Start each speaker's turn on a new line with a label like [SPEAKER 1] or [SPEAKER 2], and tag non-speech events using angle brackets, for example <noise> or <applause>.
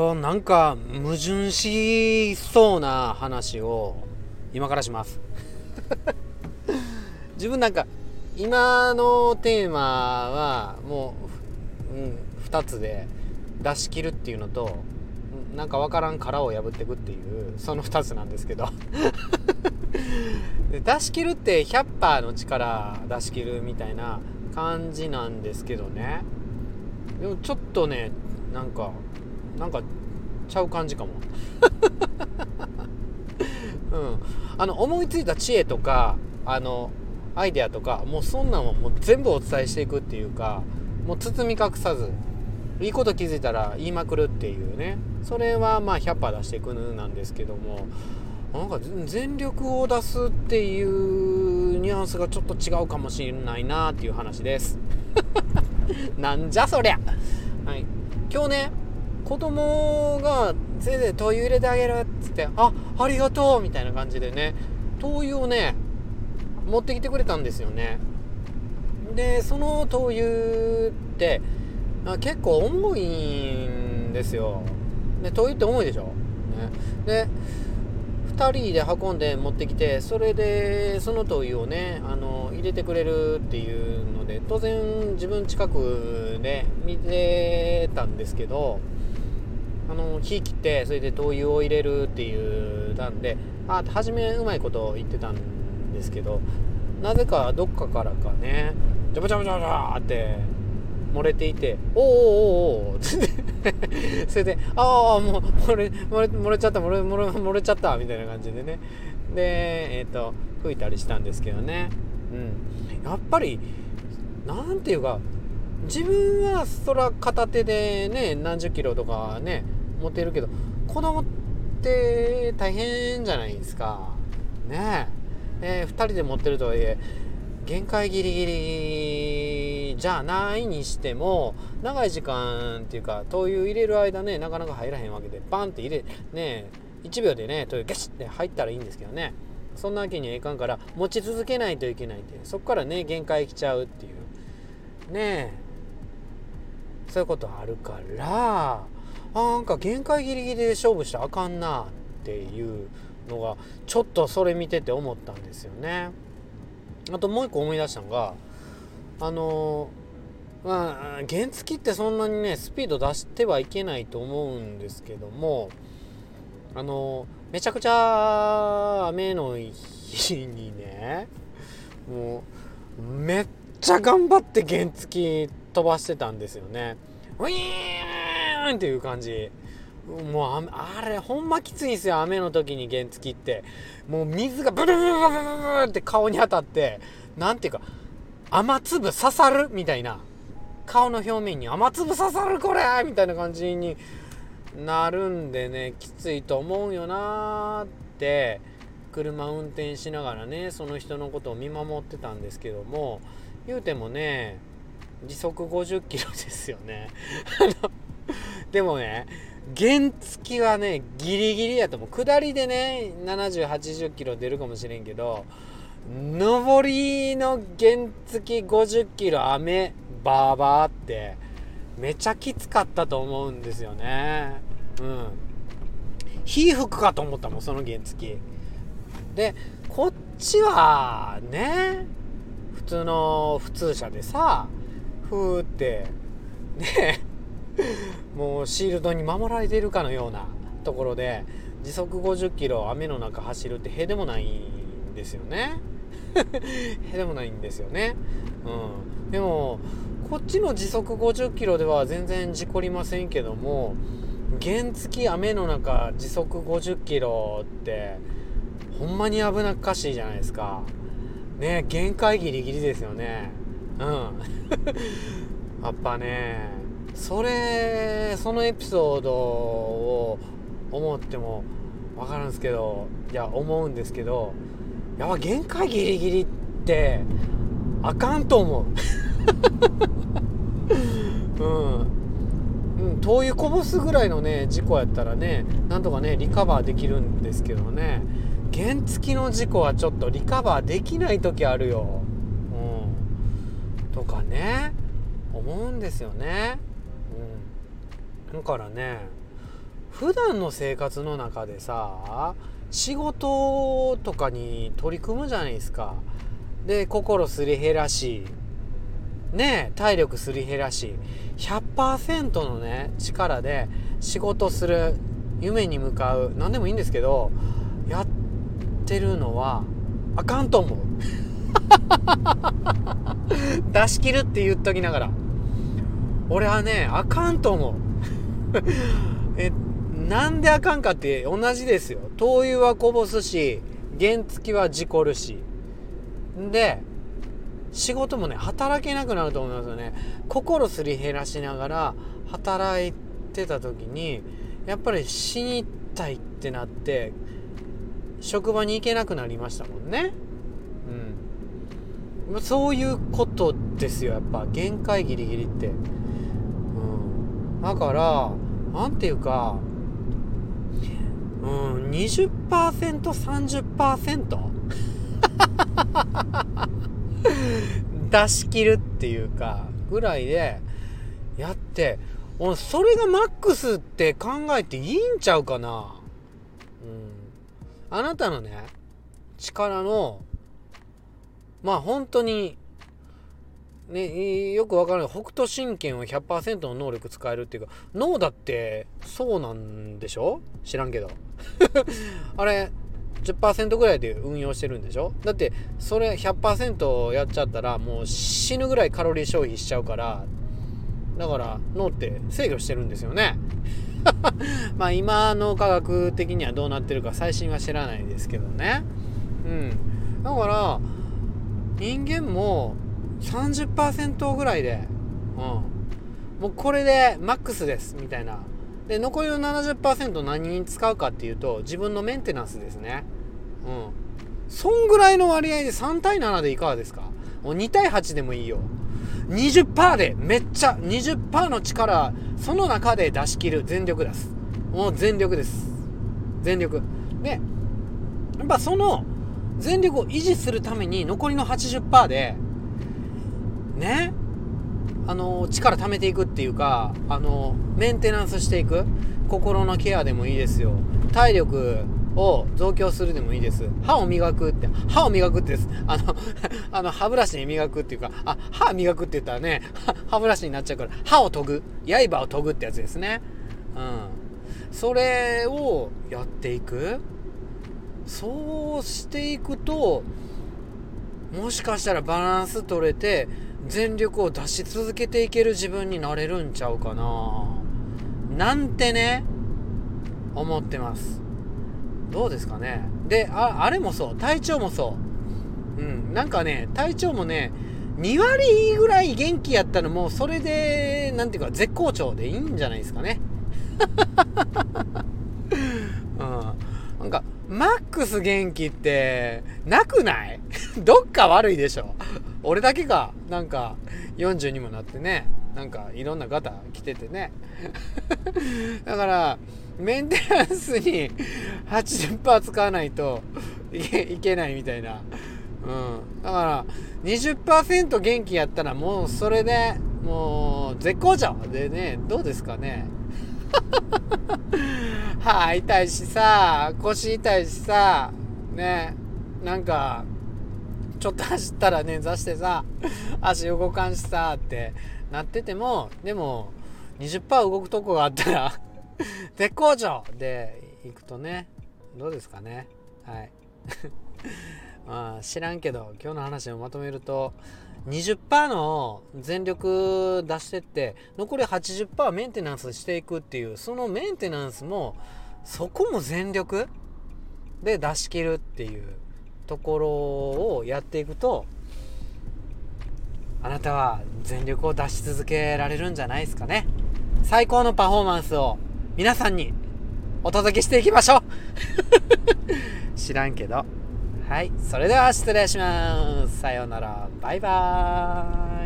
[SPEAKER 1] となんか矛盾しそうな話を今からします。<laughs> 自分なんか今のテーマはもう、うん、2つで出し切るっていうのとなんか分からん殻を破っていくっていうその2つなんですけど。<laughs> 出し切るって100%の力出し切るみたいな感じなんですけどね。でもちょっとねなんかなんかちゃう感じかも。<laughs> うん。あの思いついた知恵とかあのアイデアとかもうそんなんをもう全部お伝えしていくっていうかもう包み隠さずいいこと気づいたら言いまくるっていうね。それはまあ100%出していくなんですけどもなんか全力を出すっていうニュアンスがちょっと違うかもしれないなっていう話です。<laughs> なんじゃそりゃ！はい。今日ね子供が先生灯油入れてあげるっつってあありがとうみたいな感じでね灯油をね持ってきてくれたんですよね。でその灯油って結構重いんですよ。で灯油って重いでしょ、ね、で2人で運んで持ってきてそれでその灯油をねあの入れてくれるっていうので当然自分近くで見てたんですけどあの火切ってそれで灯油を入れるっていうなんであ初めうまいこと言ってたんですけどなぜかどっかからかねジャバジャバジャバジャって漏れていて「おおおおお」って。<laughs> それで「ああもう漏れ漏れ漏れちゃった漏れ漏れ漏れちゃった」みたいな感じでね。でえっ、ー、と吹いたりしたんですけどね。うん。やっぱりなんていうか自分はそら片手でね何十キロとかね持てるけど子供って大変じゃないですか。ねえ。ー、2人で持ってるとはいえ限界ギリギリじゃないにしても長い時間っていうか灯油入れる間ねなかなか入らへんわけでバンって入れね1秒でね灯油ガシッて入ったらいいんですけどね。そんなわけにはいかんから持ち続けないといけないってそこからね限界来ちゃうっていう。ねえ。そういうことあるからなんか限界ギリギリで勝負したらあかんなっていうのがちょっとそれ見てて思ったんですよね。あともう一個思い出したのがあのまあ原付ってそんなにねスピード出してはいけないと思うんですけどもあのめちゃくちゃ雨の日にねもうめっちゃ頑張って原付飛ばしてたんですよね。ウィーンっていう感じ。もうあれほんまきついんすよ。雨の時に原付って。もう水がブルブルブルブルって顔に当たって。何ていうか雨粒刺さるみたいな。顔の表面に雨粒刺さるこれみたいな感じになるんでね。きついと思うよなーって。車運転しながらねその人のことを見守ってたんですけども。言うてもね時速50キロですよね。<laughs> でもね原付はねギリギリやと思う。下りでね7080キロ出るかもしれんけど上りの原付50キロ雨バーバーってめちゃきつかったと思うんですよね。うん。火吹くかと思ったもんその原付。でこっちはね普通の普通車でさふーってねもうシールドに守られているかのようなところで時速50キロ雨の中走るってへでもないんですよね。<laughs> へでもないんですよね。うん。でもこっちの時速50キロでは全然事故りませんけども原付雨の中時速50キロってほんまに危なっかしいじゃないですか。ね限界ギリギリですよね。うん。<laughs> やっぱねそれそのエピソードを思っても分かるんですけどいや思うんですけどやっぱ限界ギリギリってあかんと思う。<laughs> うん、うん、灯油こぼすぐらいのね事故やったらねなんとかねリカバーできるんですけどね。原付きの事故はちょっとリカバーできない時あるよ、うん、とかね思うんですよね。だからね普段の生活の中でさ仕事とかに取り組むじゃないですか。で心すり減らしね体力すり減らし100%のね力で仕事する夢に向かう何でもいいんですけどやってるのはあかんと思う。<laughs> 出し切るって言っときながら。俺はねあかんと思う。<laughs> えなんであかんかって同じですよ。灯油はこぼすし原付は事故るし。で仕事もね働けなくなると思いますよね。心すり減らしながら働いてた時にやっぱり死にたいってなって職場に行けなくなりましたもんね。うん。そういうことですよやっぱ。限界ギリギリって。だから何ていうかうん 20%30% <laughs> 出し切るっていうかぐらいでやってそれがマックスって考えていいんちゃうかな？うん。あなたのね力のまあ本当にねよくわからない。北斗神拳を100%の能力使えるっていうか脳だってそうなんでしょ？知らんけど。<laughs> あれ10%ぐらいで運用してるんでしょ？だってそれ100%やっちゃったらもう死ぬぐらいカロリー消費しちゃうからだから脳って制御してるんですよね。<laughs> まあ今の科学的にはどうなってるか最新は知らないですけどね。うん。だから人間も30%ぐらいでうん。もうこれでマックスですみたいな。で残りの70%何に使うかっていうと自分のメンテナンスですね。うん。そんぐらいの割合で3対7でいかがですか？もう2対8でもいいよ。20%でめっちゃ20%の力その中で出し切る全力出す。もう全力です。全力。でやっぱその全力を維持するために残りの80%でね。あの力貯めていくっていうかあのメンテナンスしていく。心のケアでもいいですよ。体力を増強するでもいいです。歯を磨くって歯を磨くってです。あの <laughs> あの歯ブラシで磨くっていうかあ歯磨くって言ったらね歯ブラシになっちゃうから歯を研ぐ。刃を研ぐってやつですね。うん。それをやっていく。そうしていくともしかしたらバランス取れて全力を出し続けていける自分になれるんちゃうかな。なんてね思ってます。どうですかね。でああれもそう。体調もそう。うん。なんかね体調もね2割ぐらい元気やったのもそれで何ていうか絶好調でいいんじゃないですかね。<laughs> うん。なんかマックス元気ってなくない？<laughs> どっか悪いでしょ。俺だけがなんか40にもなってね。なんかいろんな方来ててね。<laughs> だからメンテナンスに80%使わないといけないみたいな、うん、だから20%元気やったらもうそれでもう絶好調でねどうですかね。<laughs> 歯痛いしさ腰痛いしさね。なんかちょっと走ったら捻挫してさ <laughs> 足動かんしさってなっててもでも20%動くとこがあったら <laughs> 絶好調!で行くとねどうですかね。はい。<laughs> まあ知らんけど今日の話をまとめると20%の全力出してって残り80%メンテナンスしていくっていうそのメンテナンスもそこも全力で出し切るっていう。ところをやっていくとあなたは全力を出し続けられるんじゃないですかね。最高のパフォーマンスを皆さんにお届けしていきましょう。<laughs> 知らんけど。はい。それでは失礼します。さようなら。バイバーイ。